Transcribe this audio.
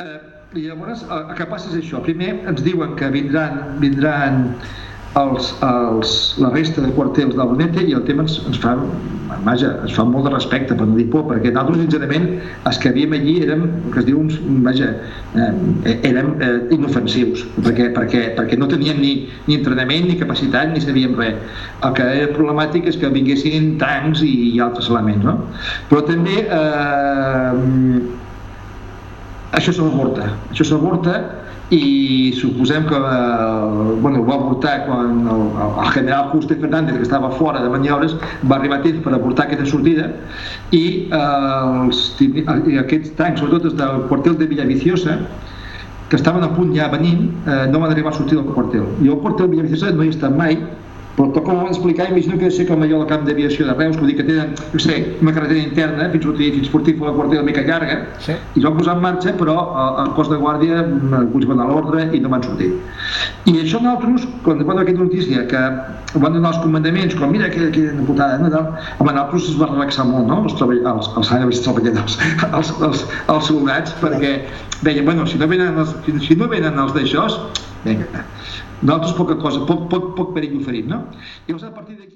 Eh, I llavors, el, el que passa és això. Primer ens diuen que vindran, vindran els, els, la resta de quartels del Brunete i el tema ens, ens fa vaja, ens fa molt de respecte, per no dir por, perquè nosaltres, sincerament, els que havíem allí érem, que es diu, uns, vaja, eh, érem eh, inofensius, perquè, perquè, perquè no teníem ni, ni entrenament, ni capacitat, ni sabíem res. El que era problemàtic és que vinguessin tancs i, i altres elements, no? Però també eh, això s'avorta, això s'avorta i suposem que eh, bueno, va avortar quan el, el general Juste Fernández, que estava fora de maniobres, va arribar a temps per avortar aquesta sortida i, eh, els, i aquests tancs, sobretot des del quartel de Villaviciosa, que estaven a punt ja venint, eh, no van arribar a sortir del quartel. Jo al quartel de Villaviciosa no hi he estat mai, però tot com ho van explicar, imagino que deu ser com allò al camp d'aviació de Reus, que vull dir que tenen, no sé, una carretera interna, fins a fins Portif a la quartera mica llarga, sí. i es van posar en marxa, però el, el cos de guàrdia uns van a l'ordre i no van sortir. I això nosaltres, quan vam aquesta notícia, que van donar els comandaments, com mira que, que una putada Nadal, home, nosaltres es va relaxar molt, no?, els, treballadors, els, els, treballadors, els, els, els soldats, perquè deien, bueno, si no venen els, si no venen els d'això, vinga, nosaltres poca cosa, poc, poc, poc perill oferim, no? Llavors a partir d'aquí